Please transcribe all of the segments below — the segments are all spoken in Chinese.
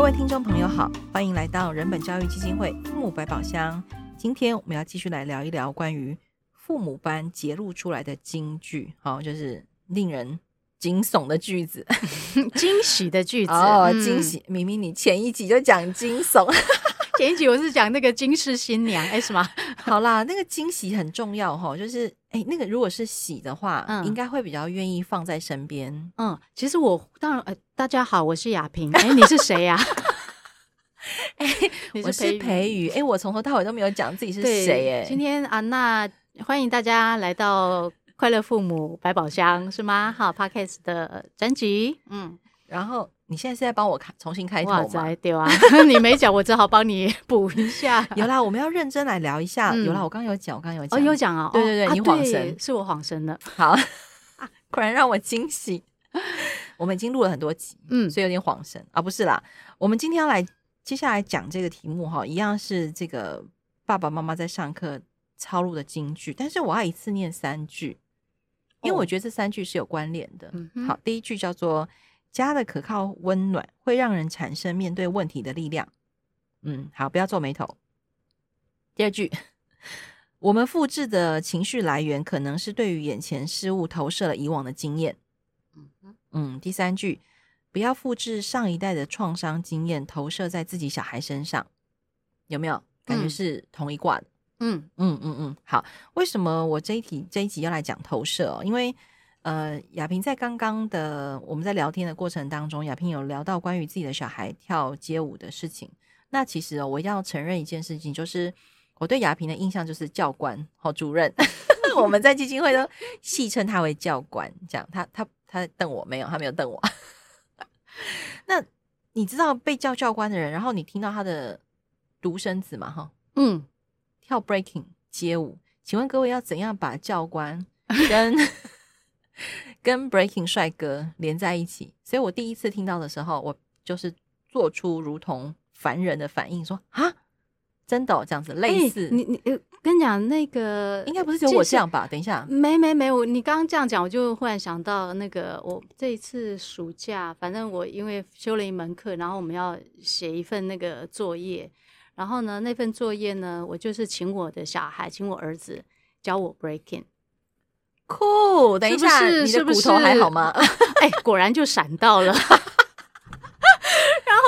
各位听众朋友好，欢迎来到人本教育基金会父母百宝箱。今天我们要继续来聊一聊关于父母班揭露出来的金句，好，就是令人惊悚的句子，惊喜的句子哦，惊喜！明明你前一集就讲惊悚，前一集我是讲那个惊世新娘，哎，什么？好啦，那个惊喜很重要哈，就是哎，那个如果是喜的话，嗯，应该会比较愿意放在身边。嗯，其实我当然，呃，大家好，我是亚萍，哎，你是谁呀？哎，我是培宇，哎，我从头到尾都没有讲自己是谁，哎，今天啊，那欢迎大家来到。快乐父母百宝箱是吗？好，Podcast 的专辑，嗯，然后你现在是在帮我开重新开头吗？对啊，你没讲，我只好帮你 补一下。有啦，我们要认真来聊一下。嗯、有啦，我刚刚有讲，我刚刚有讲，哦，有讲啊。对对对，哦、你恍神，是我恍神了。好，果然让我惊喜。我们已经录了很多集，嗯，所以有点恍神啊。不是啦，我们今天要来接下来讲这个题目哈，一样是这个爸爸妈妈在上课抄录的金句，但是我要一次念三句。因为我觉得这三句是有关联的。Oh. 好，第一句叫做“家的可靠温暖会让人产生面对问题的力量”。嗯，好，不要皱眉头。第二句，我们复制的情绪来源可能是对于眼前事物投射了以往的经验。嗯，第三句，不要复制上一代的创伤经验投射在自己小孩身上。有没有感觉是同一挂的？嗯嗯嗯嗯，好。为什么我这一题这一集要来讲投射哦？因为呃，亚萍在刚刚的我们在聊天的过程当中，亚萍有聊到关于自己的小孩跳街舞的事情。那其实哦，我要承认一件事情，就是我对亚萍的印象就是教官、好主任。我们在基金会都戏称他为教官，这样他他他瞪我没有？他没有瞪我。那你知道被叫教官的人，然后你听到他的独生子嘛？哈，嗯。跳 breaking 街舞，请问各位要怎样把教官跟跟 breaking 帅哥连在一起？所以我第一次听到的时候，我就是做出如同凡人的反应，说啊，真的、哦、这样子类似？欸、你你跟你讲那个，应该不是只有我这样吧？等一下，没没没，我你刚刚这样讲，我就忽然想到那个，我这一次暑假，反正我因为修了一门课，然后我们要写一份那个作业。然后呢，那份作业呢，我就是请我的小孩，请我儿子教我 breaking。酷，等一下，是不是你的骨头还好吗？哎，果然就闪到了。然后，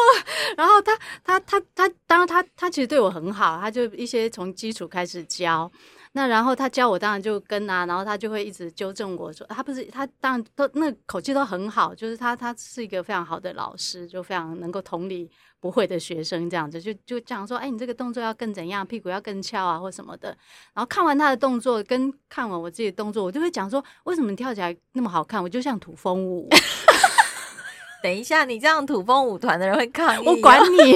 然后他他他他，当然他他其实对我很好，他就一些从基础开始教。那然后他教我，当然就跟啊，然后他就会一直纠正我说，他不是他当然都那口气都很好，就是他他是一个非常好的老师，就非常能够同理不会的学生这样子，就就讲说，哎，你这个动作要更怎样，屁股要更翘啊，或什么的。然后看完他的动作，跟看完我自己的动作，我就会讲说，为什么你跳起来那么好看？我就像土风舞。等一下，你这样土风舞团的人会抗议，我管 你。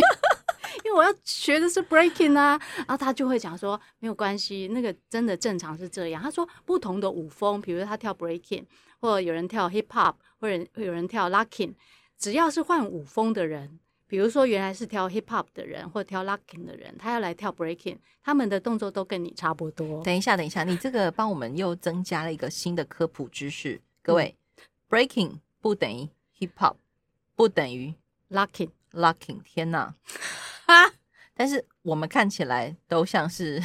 我要学的是 breaking 啊，然后他就会讲说没有关系，那个真的正常是这样。他说不同的舞风，比如他跳 breaking，或者有人跳 hip hop，或者会有人跳 locking，只要是换舞风的人，比如说原来是跳 hip hop 的人或者跳 locking 的人，他要来跳 breaking，他们的动作都跟你差不多。等一下，等一下，你这个帮我们又增加了一个新的科普知识，各位、嗯、breaking 不等于 hip hop，不等于 locking，locking，天哪！啊！但是我们看起来都像是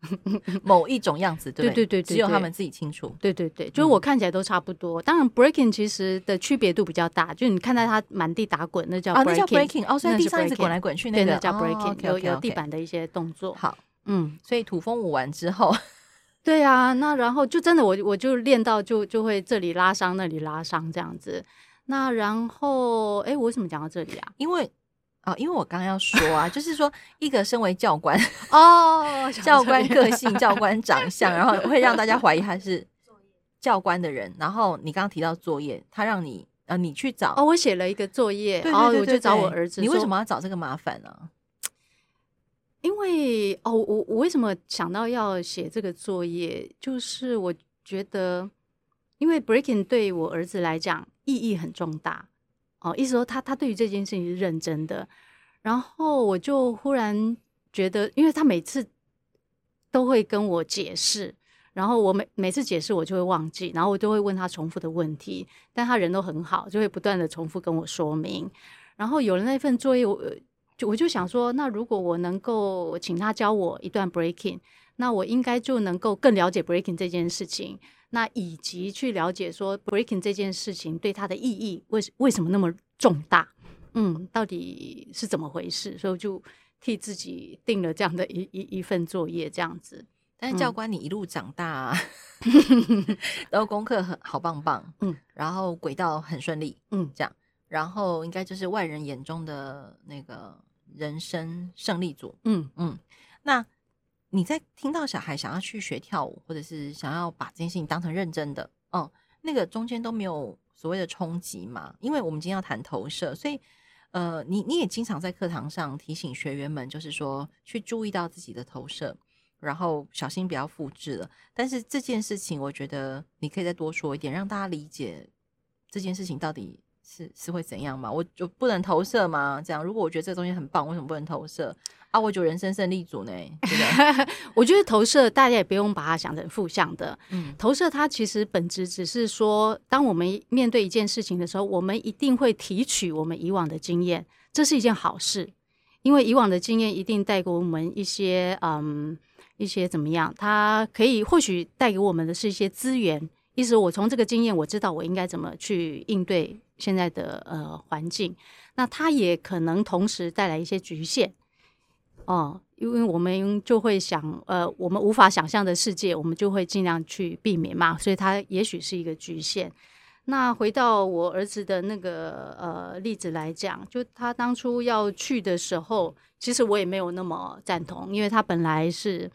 某一种样子，对不对？对对对，只有他们自己清楚。对对对，就是我看起来都差不多。当然，breaking 其实的区别度比较大，就你看到他满地打滚，那叫啊，那叫 breaking。哦，所以地上一直滚来滚去，那个叫 breaking，有有地板的一些动作。好，嗯，所以土风舞完之后，对啊，那然后就真的我我就练到就就会这里拉伤那里拉伤这样子。那然后，哎，我为什么讲到这里啊？因为。哦，因为我刚刚要说啊，就是说 一个身为教官哦，教官个性、教官长相，然后会让大家怀疑他是 教官的人。然后你刚刚提到作业，他让你呃，你去找哦，我写了一个作业，然后我就找我儿子。你为什么要找这个麻烦呢？因为哦，我我为什么想到要写这个作业，就是我觉得，因为 breaking 对我儿子来讲意义很重大。哦，意思说他他对于这件事情是认真的，然后我就忽然觉得，因为他每次都会跟我解释，然后我每每次解释我就会忘记，然后我就会问他重复的问题，但他人都很好，就会不断的重复跟我说明，然后有了那份作业，我就我就想说，那如果我能够请他教我一段 breaking，那我应该就能够更了解 breaking 这件事情，那以及去了解说 breaking 这件事情对他的意义为为什么那么重大，嗯，到底是怎么回事？所以就替自己定了这样的一一一份作业，这样子。但是教官，你一路长大，啊，然后功课很好棒棒，嗯，然后轨道很顺利，嗯，这样，然后应该就是外人眼中的那个人生胜利组，嗯嗯。那你在听到小孩想要去学跳舞，或者是想要把这件事情当成认真的，嗯，那个中间都没有所谓的冲击嘛？因为我们今天要谈投射，所以呃，你你也经常在课堂上提醒学员们，就是说去注意到自己的投射。然后小心不要复制了。但是这件事情，我觉得你可以再多说一点，让大家理解这件事情到底是是会怎样嘛？我就不能投射吗？这样，如果我觉得这个东西很棒，为什么不能投射啊？我就人生胜利组呢？对 我觉得投射大家也不用把它想成负向的。嗯，投射它其实本质只是说，当我们面对一件事情的时候，我们一定会提取我们以往的经验，这是一件好事，因为以往的经验一定带给我们一些嗯。一些怎么样？它可以或许带给我们的是一些资源，意思我从这个经验，我知道我应该怎么去应对现在的呃环境。那它也可能同时带来一些局限哦，因为我们就会想，呃，我们无法想象的世界，我们就会尽量去避免嘛。所以它也许是一个局限。那回到我儿子的那个呃例子来讲，就他当初要去的时候。其实我也没有那么赞同，因为他本来是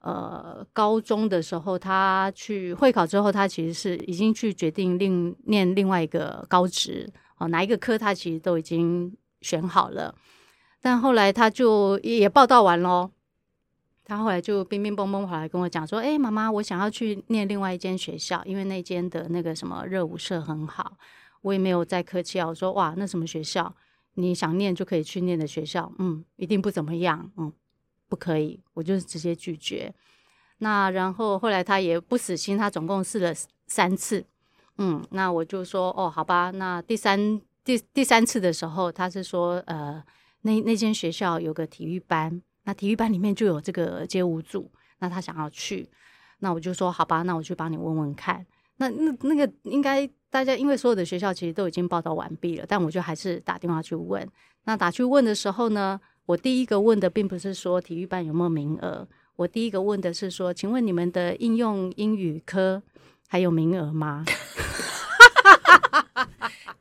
呃高中的时候，他去会考之后，他其实是已经去决定另念另外一个高职哦，哪一个科他其实都已经选好了。但后来他就也报道完咯，他后来就乒乒乓乓跑来跟我讲说：“哎，妈妈，我想要去念另外一间学校，因为那间的那个什么热舞社很好。”我也没有再客气啊，我说：“哇，那什么学校？”你想念就可以去念的学校，嗯，一定不怎么样，嗯，不可以，我就直接拒绝。那然后后来他也不死心，他总共试了三次，嗯，那我就说哦，好吧，那第三第第三次的时候，他是说呃，那那间学校有个体育班，那体育班里面就有这个街舞组，那他想要去，那我就说好吧，那我去帮你问问看。那那那个应该大家因为所有的学校其实都已经报到完毕了，但我就还是打电话去问。那打去问的时候呢，我第一个问的并不是说体育班有没有名额，我第一个问的是说，请问你们的应用英语科还有名额吗？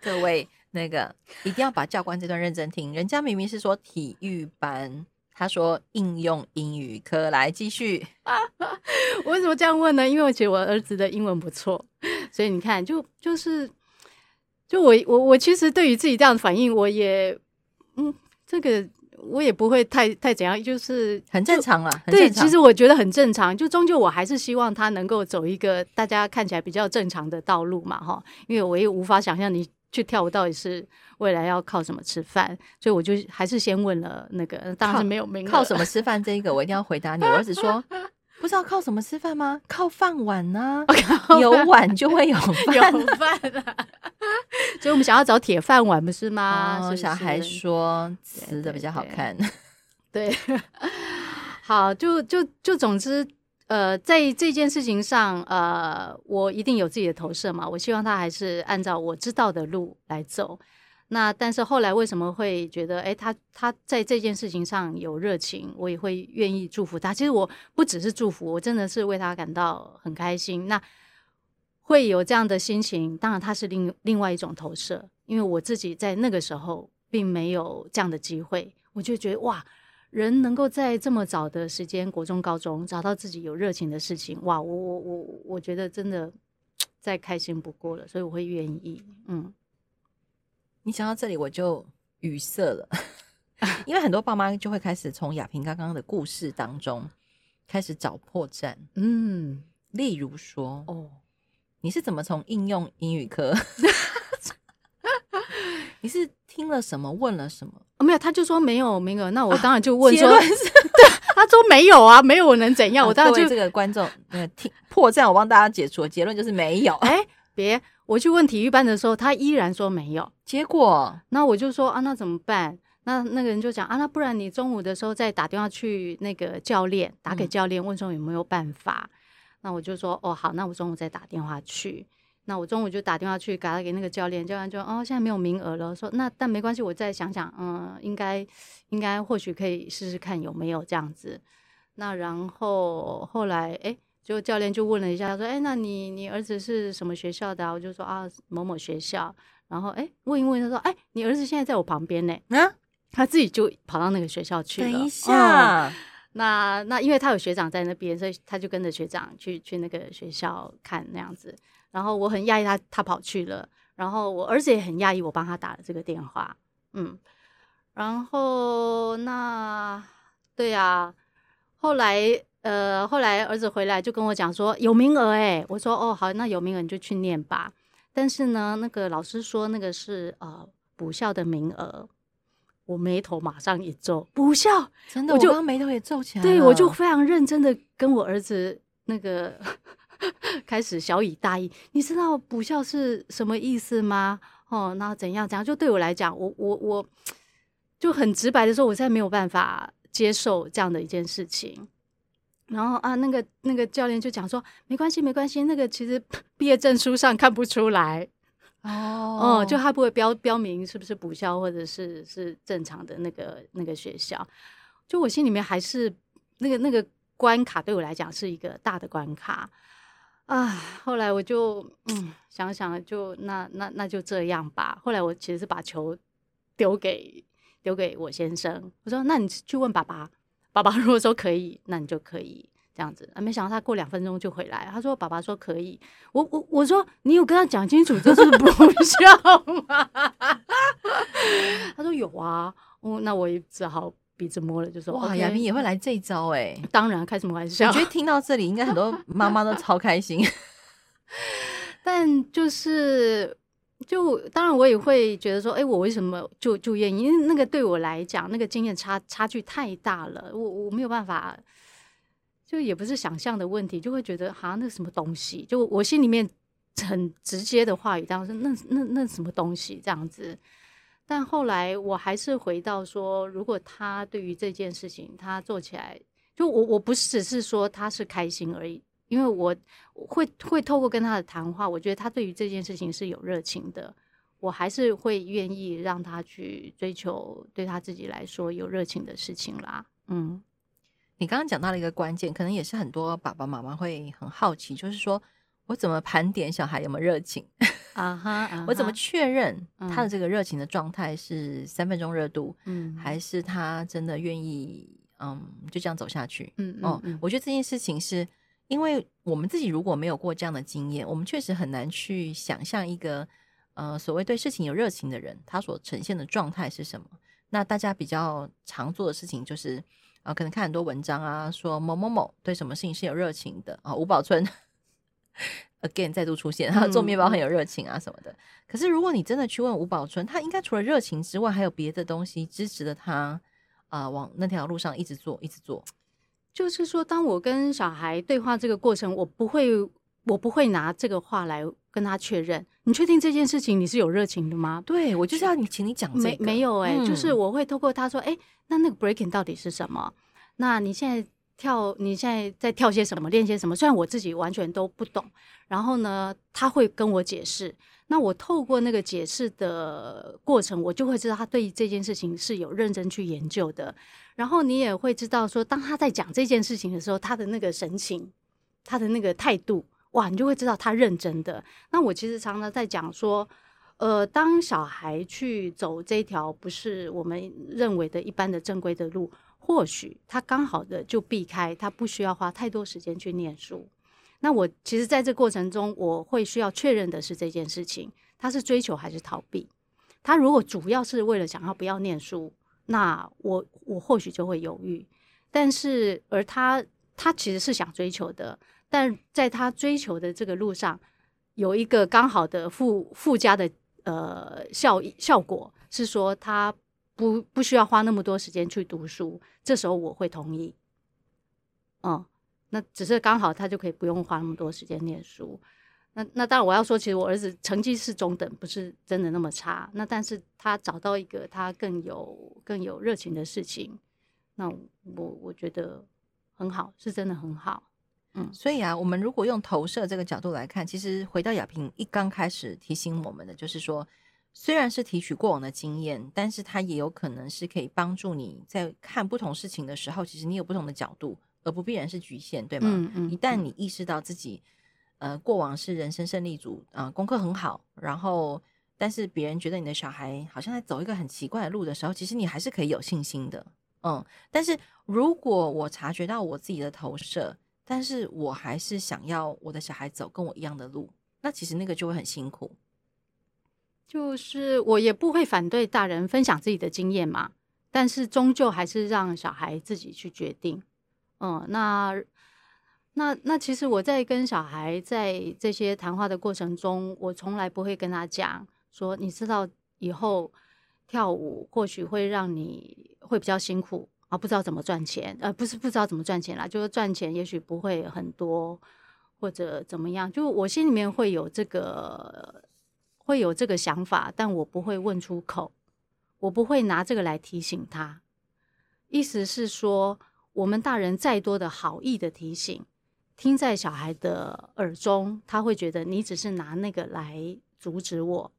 各位，那个一定要把教官这段认真听，人家明明是说体育班。他说：“应用英语科来继续。”我为什么这样问呢？因为我觉得我儿子的英文不错，所以你看，就就是，就我我我其实对于自己这样的反应，我也嗯，这个我也不会太太怎样，就是很正常啊。对，其实我觉得很正常。就终究我还是希望他能够走一个大家看起来比较正常的道路嘛，哈。因为我也无法想象你。去跳舞到底是未来要靠什么吃饭？所以我就还是先问了那个，当然是没有。靠什么吃饭？这一个我一定要回答你。我儿子说：“不知道靠什么吃饭吗？靠饭碗呢、啊？有碗就会有 饭，有饭啊！所以我们想要找铁饭碗，不是吗？”哦、是是小孩说：“吃的比较好看。对对”对，好，就就就总之。呃，在这件事情上，呃，我一定有自己的投射嘛。我希望他还是按照我知道的路来走。那但是后来为什么会觉得，哎，他他在这件事情上有热情，我也会愿意祝福他。其实我不只是祝福，我真的是为他感到很开心。那会有这样的心情，当然他是另另外一种投射，因为我自己在那个时候并没有这样的机会，我就觉得哇。人能够在这么早的时间，国中、高中找到自己有热情的事情，哇！我我我我觉得真的再开心不过了，所以我会愿意。嗯，你讲到这里我就语塞了，因为很多爸妈就会开始从亚萍刚刚的故事当中开始找破绽。嗯，例如说，哦，你是怎么从应用英语科？你是听了什么？问了什么？哦，没有，他就说没有名额。那我当然就问说，啊、对，他说没有啊，没有，我能怎样？啊、我当然就这个观众，呃，听破绽，我帮大家解除。结论就是没有。哎，别，我去问体育班的时候，他依然说没有。结果，那我就说啊，那怎么办？那那个人就讲啊，那不然你中午的时候再打电话去那个教练，打给教练问说有没有办法。嗯、那我就说哦好，那我中午再打电话去。那我中午就打电话去给他给那个教练，教练就哦现在没有名额了，说那但没关系，我再想想，嗯，应该应该或许可以试试看有没有这样子。那然后后来哎，就教练就问了一下，他说哎，那你你儿子是什么学校的啊？我就说啊某某学校。然后哎问一问，他说哎你儿子现在在我旁边呢。啊他自己就跑到那个学校去了。等一下，嗯、那那因为他有学长在那边，所以他就跟着学长去去那个学校看那样子。然后我很讶异他他跑去了，然后我儿子也很讶异我帮他打了这个电话。嗯，然后那对呀、啊，后来呃后来儿子回来就跟我讲说有名额哎，我说哦好，那有名额你就去念吧。但是呢，那个老师说那个是呃补校的名额。我眉头马上一皱，补校真的，我就我刚刚眉头也皱起来。对，我就非常认真的跟我儿子那个开始小以大意。你知道补校是什么意思吗？哦，那怎样怎样？就对我来讲，我我我就很直白的说，我现在没有办法接受这样的一件事情。然后啊，那个那个教练就讲说，没关系，没关系，那个其实 毕业证书上看不出来。哦，哦，就他不会标标明是不是补校或者是是正常的那个那个学校，就我心里面还是那个那个关卡对我来讲是一个大的关卡啊。后来我就嗯想想就那那那就这样吧。后来我其实是把球丢给丢给我先生，我说那你去问爸爸，爸爸如果说可以，那你就可以。这样子啊，没想到他过两分钟就回来。他说：“爸爸说可以。”我我我说：“你有跟他讲清楚这是补校 吗？” 他说：“有啊。”哦，那我也只好鼻子摸了，就说：“哇，亚萍也会来这一招哎！”当然，开什么玩笑？我觉得听到这里，应该很多 妈妈都超开心。但就是，就当然我也会觉得说：“哎，我为什么就就愿意？因为那个对我来讲，那个经验差差距太大了，我我没有办法。”就也不是想象的问题，就会觉得好像那什么东西，就我心里面很直接的话语，当时那那那什么东西这样子。但后来我还是回到说，如果他对于这件事情他做起来，就我我不是只是说他是开心而已，因为我会会透过跟他的谈话，我觉得他对于这件事情是有热情的，我还是会愿意让他去追求对他自己来说有热情的事情啦，嗯。你刚刚讲到了一个关键，可能也是很多爸爸妈妈会很好奇，就是说我怎么盘点小孩有没有热情啊哈？uh huh, uh huh. 我怎么确认他的这个热情的状态是三分钟热度，嗯，还是他真的愿意嗯就这样走下去？嗯哦，我觉得这件事情是因为我们自己如果没有过这样的经验，我们确实很难去想象一个呃所谓对事情有热情的人，他所呈现的状态是什么。那大家比较常做的事情就是。啊，可能看很多文章啊，说某某某对什么事情是有热情的啊。吴宝春 again 再度出现，他 做面包很有热情啊什么的。嗯、可是如果你真的去问吴宝春，他应该除了热情之外，还有别的东西支持着他啊、呃，往那条路上一直做，一直做。就是说，当我跟小孩对话这个过程，我不会，我不会拿这个话来跟他确认。你确定这件事情你是有热情的吗？对，我就是要你，请你讲这个。没没有哎、欸，嗯、就是我会透过他说，哎、欸，那那个 breaking 到底是什么？那你现在跳，你现在在跳些什么，练些什么？虽然我自己完全都不懂，然后呢，他会跟我解释。那我透过那个解释的过程，我就会知道他对这件事情是有认真去研究的。然后你也会知道说，当他在讲这件事情的时候，他的那个神情，他的那个态度。哇，你就会知道他认真的。那我其实常常在讲说，呃，当小孩去走这条不是我们认为的一般的正规的路，或许他刚好的就避开，他不需要花太多时间去念书。那我其实在这过程中，我会需要确认的是这件事情，他是追求还是逃避？他如果主要是为了想要不要念书，那我我或许就会犹豫。但是而他他其实是想追求的。但在他追求的这个路上，有一个刚好的附附加的呃效益效果，是说他不不需要花那么多时间去读书，这时候我会同意。嗯，那只是刚好他就可以不用花那么多时间念书。那那当然我要说，其实我儿子成绩是中等，不是真的那么差。那但是他找到一个他更有更有热情的事情，那我我觉得很好，是真的很好。嗯，所以啊，我们如果用投射这个角度来看，其实回到亚萍一刚开始提醒我们的，就是说，虽然是提取过往的经验，但是它也有可能是可以帮助你在看不同事情的时候，其实你有不同的角度，而不必然是局限，对吗？嗯嗯。一旦你意识到自己，呃，过往是人生胜利组，啊、呃，功课很好，然后，但是别人觉得你的小孩好像在走一个很奇怪的路的时候，其实你还是可以有信心的，嗯。但是如果我察觉到我自己的投射，但是我还是想要我的小孩走跟我一样的路，那其实那个就会很辛苦。就是我也不会反对大人分享自己的经验嘛，但是终究还是让小孩自己去决定。嗯，那那那其实我在跟小孩在这些谈话的过程中，我从来不会跟他讲说，你知道以后跳舞或许会让你会比较辛苦。啊，不知道怎么赚钱，呃，不是不知道怎么赚钱啦，就是赚钱也许不会很多，或者怎么样，就我心里面会有这个，会有这个想法，但我不会问出口，我不会拿这个来提醒他。意思是说，我们大人再多的好意的提醒，听在小孩的耳中，他会觉得你只是拿那个来阻止我，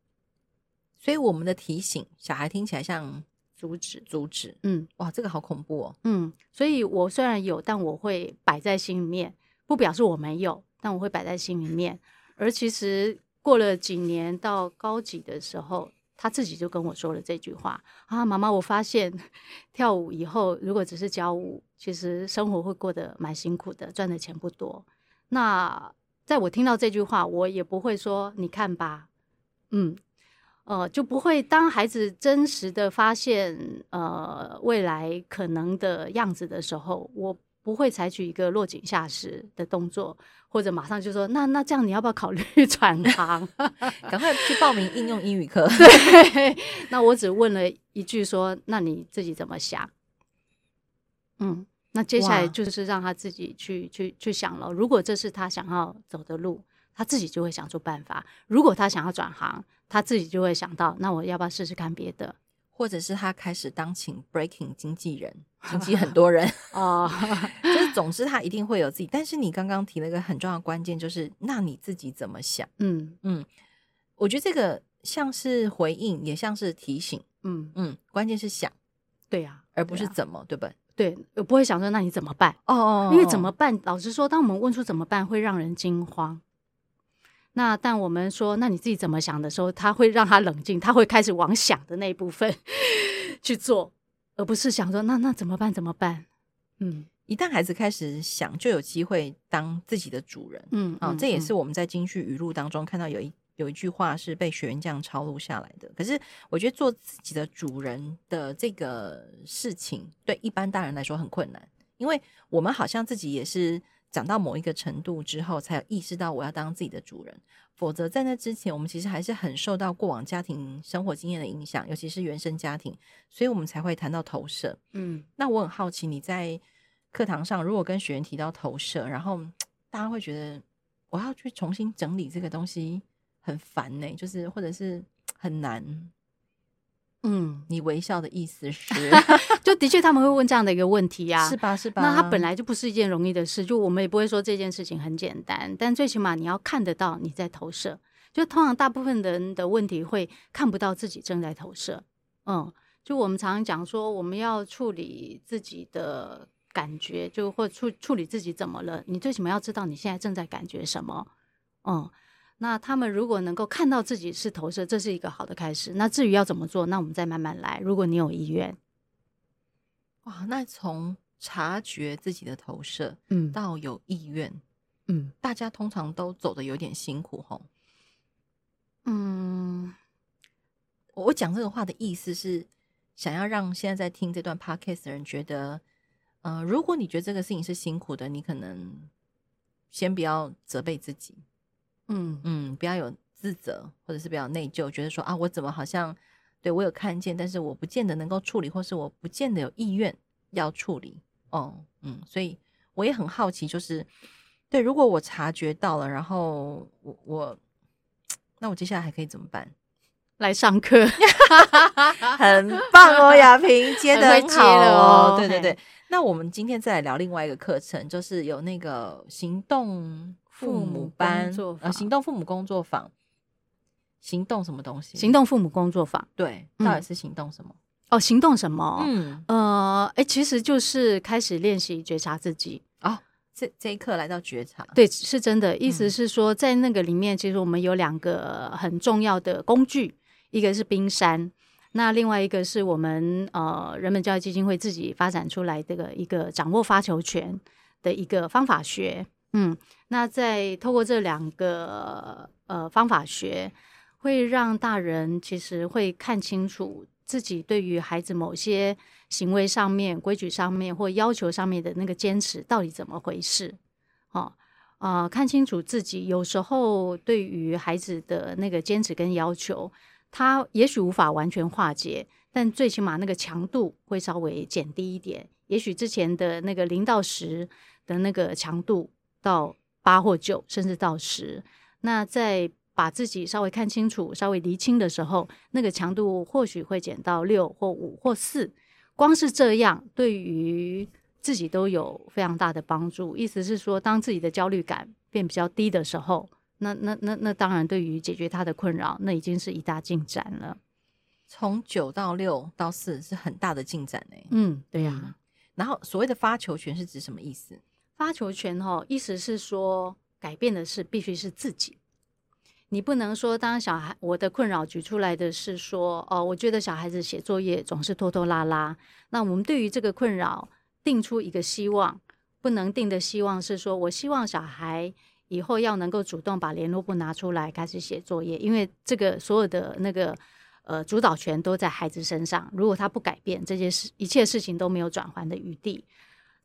所以我们的提醒，小孩听起来像。阻止，阻止，嗯，哇，这个好恐怖哦，嗯，所以我虽然有，但我会摆在心里面，不表示我没有，但我会摆在心里面。而其实过了几年，到高几的时候，他自己就跟我说了这句话啊，妈妈，我发现跳舞以后，如果只是教舞，其实生活会过得蛮辛苦的，赚的钱不多。那在我听到这句话，我也不会说，你看吧，嗯。呃，就不会当孩子真实的发现呃未来可能的样子的时候，我不会采取一个落井下石的动作，或者马上就说那那这样你要不要考虑 转行？赶快去报名应用英语课。对，那我只问了一句说，那你自己怎么想？嗯，那接下来就是让他自己去去去想了。如果这是他想要走的路，他自己就会想出办法。如果他想要转行，他自己就会想到，那我要不要试试看别的？或者是他开始当请 breaking 经纪人，经纪很 多人哦。就是总之他一定会有自己。但是你刚刚提了一个很重要的关键，就是那你自己怎么想？嗯嗯，我觉得这个像是回应，也像是提醒。嗯嗯，关键是想，对呀、啊，而不是怎么，对，不对？对，我不会想说那你怎么办？哦，哦，哦，哦，因为怎么办？老实说，当我们问出怎么办，会让人惊慌。那但我们说，那你自己怎么想的时候，他会让他冷静，他会开始往想的那一部分 去做，而不是想说那那怎么办？怎么办？嗯，一旦孩子开始想，就有机会当自己的主人。嗯啊、哦，这也是我们在京剧语录当中看到有一有一句话是被学员这样抄录下来的。可是我觉得做自己的主人的这个事情，对一般大人来说很困难，因为我们好像自己也是。长到某一个程度之后，才有意识到我要当自己的主人。否则，在那之前，我们其实还是很受到过往家庭生活经验的影响，尤其是原生家庭，所以我们才会谈到投射。嗯，那我很好奇，你在课堂上如果跟学员提到投射，然后 大家会觉得我要去重新整理这个东西很烦呢、欸，就是或者是 很难。嗯，你微笑的意思是，就的确他们会问这样的一个问题呀、啊，是吧？是吧？那他本来就不是一件容易的事，就我们也不会说这件事情很简单，但最起码你要看得到你在投射。就通常大部分人的问题会看不到自己正在投射。嗯，就我们常常讲说，我们要处理自己的感觉，就或处处理自己怎么了，你最起码要知道你现在正在感觉什么。嗯。那他们如果能够看到自己是投射，这是一个好的开始。那至于要怎么做，那我们再慢慢来。如果你有意愿，哇，那从察觉自己的投射，嗯，到有意愿，嗯，大家通常都走的有点辛苦，吼。嗯，我讲这个话的意思是，想要让现在在听这段 podcast 的人觉得，呃，如果你觉得这个事情是辛苦的，你可能先不要责备自己。嗯嗯，不要有自责，或者是比较内疚，觉得说啊，我怎么好像对我有看见，但是我不见得能够处理，或是我不见得有意愿要处理。哦，嗯，所以我也很好奇，就是对，如果我察觉到了，然后我我，那我接下来还可以怎么办？来上课，很棒哦，雅萍接得很好哦。对对对，嘿那我们今天再来聊另外一个课程，就是有那个行动父母班，呃，行动父母工作坊。行动什么东西？行动父母工作坊，对，到底是行动什么？嗯、哦，行动什么？嗯，呃，哎，其实就是开始练习觉察自己。哦，这这一刻来到觉察，对，是真的。意思是说，在那个里面，其实我们有两个很重要的工具，一个是冰山。那另外一个是我们呃人本教育基金会自己发展出来这个一个掌握发球权的一个方法学，嗯，那在透过这两个呃方法学，会让大人其实会看清楚自己对于孩子某些行为上面、规矩上面或要求上面的那个坚持到底怎么回事，哦，呃，看清楚自己有时候对于孩子的那个坚持跟要求。他也许无法完全化解，但最起码那个强度会稍微减低一点。也许之前的那个零到十的那个强度到八或九，甚至到十。那在把自己稍微看清楚、稍微厘清的时候，那个强度或许会减到六或五或四。光是这样，对于自己都有非常大的帮助。意思是说，当自己的焦虑感变比较低的时候。那那那那当然，对于解决他的困扰，那已经是一大进展了。从九到六到四是很大的进展呢。嗯，对呀、啊。然后所谓的发球权是指什么意思？发球权哈，意思是说改变的是必须是自己。你不能说当小孩，我的困扰举出来的是说，哦，我觉得小孩子写作业总是拖拖拉拉。那我们对于这个困扰定出一个希望，不能定的希望是说我希望小孩。以后要能够主动把联络簿拿出来开始写作业，因为这个所有的那个呃主导权都在孩子身上。如果他不改变这些事，一切事情都没有转圜的余地。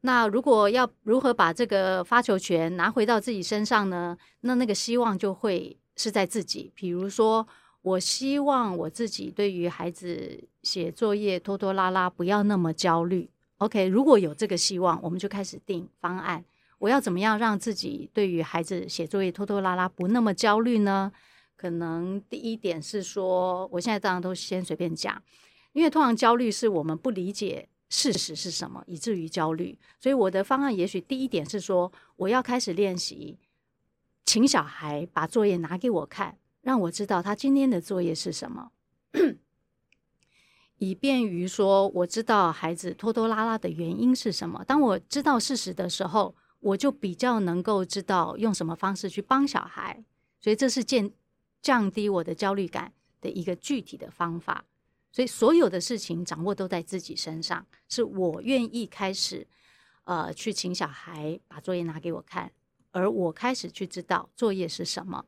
那如果要如何把这个发球权拿回到自己身上呢？那那个希望就会是在自己。比如说，我希望我自己对于孩子写作业拖拖拉拉不要那么焦虑。OK，如果有这个希望，我们就开始定方案。我要怎么样让自己对于孩子写作业拖拖拉拉不那么焦虑呢？可能第一点是说，我现在当然都先随便讲，因为通常焦虑是我们不理解事实是什么，以至于焦虑。所以我的方案也许第一点是说，我要开始练习，请小孩把作业拿给我看，让我知道他今天的作业是什么，以便于说我知道孩子拖拖拉拉的原因是什么。当我知道事实的时候。我就比较能够知道用什么方式去帮小孩，所以这是降降低我的焦虑感的一个具体的方法。所以所有的事情掌握都在自己身上，是我愿意开始呃去请小孩把作业拿给我看，而我开始去知道作业是什么，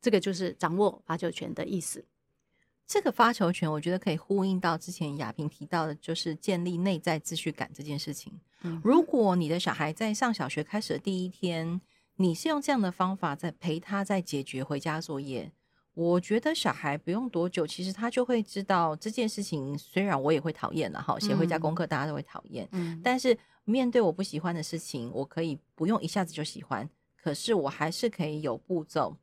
这个就是掌握发球权的意思。这个发球权，我觉得可以呼应到之前亚萍提到的，就是建立内在秩序感这件事情。嗯，如果你的小孩在上小学开始的第一天，你是用这样的方法在陪他，在解决回家作业，我觉得小孩不用多久，其实他就会知道这件事情。虽然我也会讨厌了，哈，写回家功课大家都会讨厌，嗯，但是面对我不喜欢的事情，我可以不用一下子就喜欢，可是我还是可以有步骤。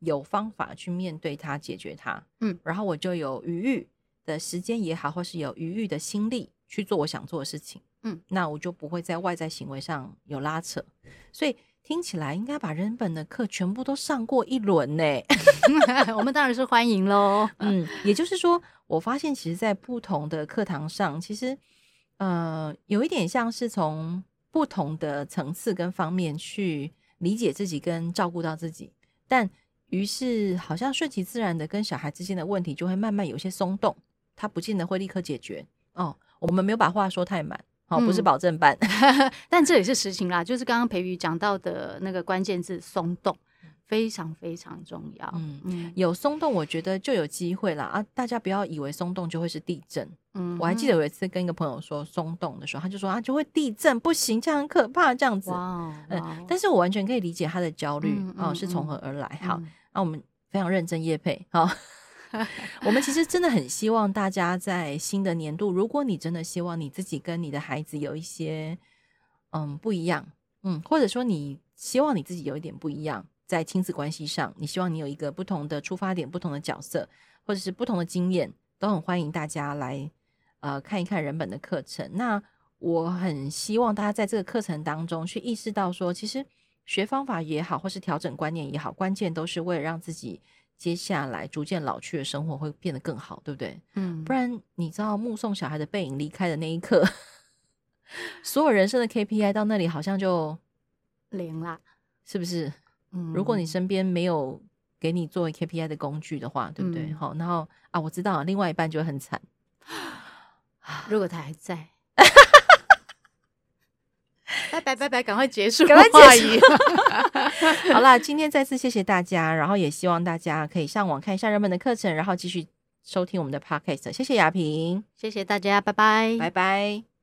有方法去面对它，解决它，嗯，然后我就有余裕的时间也好，或是有余裕的心力去做我想做的事情，嗯，那我就不会在外在行为上有拉扯，所以听起来应该把人本的课全部都上过一轮呢。我们当然是欢迎喽，嗯，也就是说，我发现其实，在不同的课堂上，其实，呃，有一点像是从不同的层次跟方面去理解自己跟照顾到自己，但。于是，好像顺其自然的跟小孩之间的问题就会慢慢有些松动，他不见得会立刻解决哦。我们没有把话说太满，好、哦，不是保证班，嗯、但这也是实情啦。就是刚刚培瑜讲到的那个关键字“松动”，非常非常重要。嗯嗯，有松动，我觉得就有机会啦。啊！大家不要以为松动就会是地震。嗯，我还记得有一次跟一个朋友说松动的时候，他就说啊，就会地震，不行，这样很可怕，这样子。哇，嗯，但是我完全可以理解他的焦虑哦，是从何而来。好，那、我们非常认真业配。好，我们其实真的很希望大家在新的年度，如果你真的希望你自己跟你的孩子有一些嗯不一样，嗯，或者说你希望你自己有一点不一样，在亲子关系上，你希望你有一个不同的出发点、不同的角色，或者是不同的经验，都很欢迎大家来呃看一看人本的课程。那我很希望大家在这个课程当中去意识到说，其实学方法也好，或是调整观念也好，关键都是为了让自己接下来逐渐老去的生活会变得更好，对不对？嗯，不然你知道目送小孩的背影离开的那一刻，所有人生的 KPI 到那里好像就零了，是不是？嗯，如果你身边没有给你作为 KPI 的工具的话，对不对？好，嗯，然后啊，我知道另外一半就会很惨。如果他还在。拜拜拜拜，赶快结束，赶快结束。好啦，今天再次谢谢大家，然后也希望大家可以上网看一下人本的课程，然后继续收听我们的 podcast。谢谢雅萍，谢谢大家，拜拜，拜拜。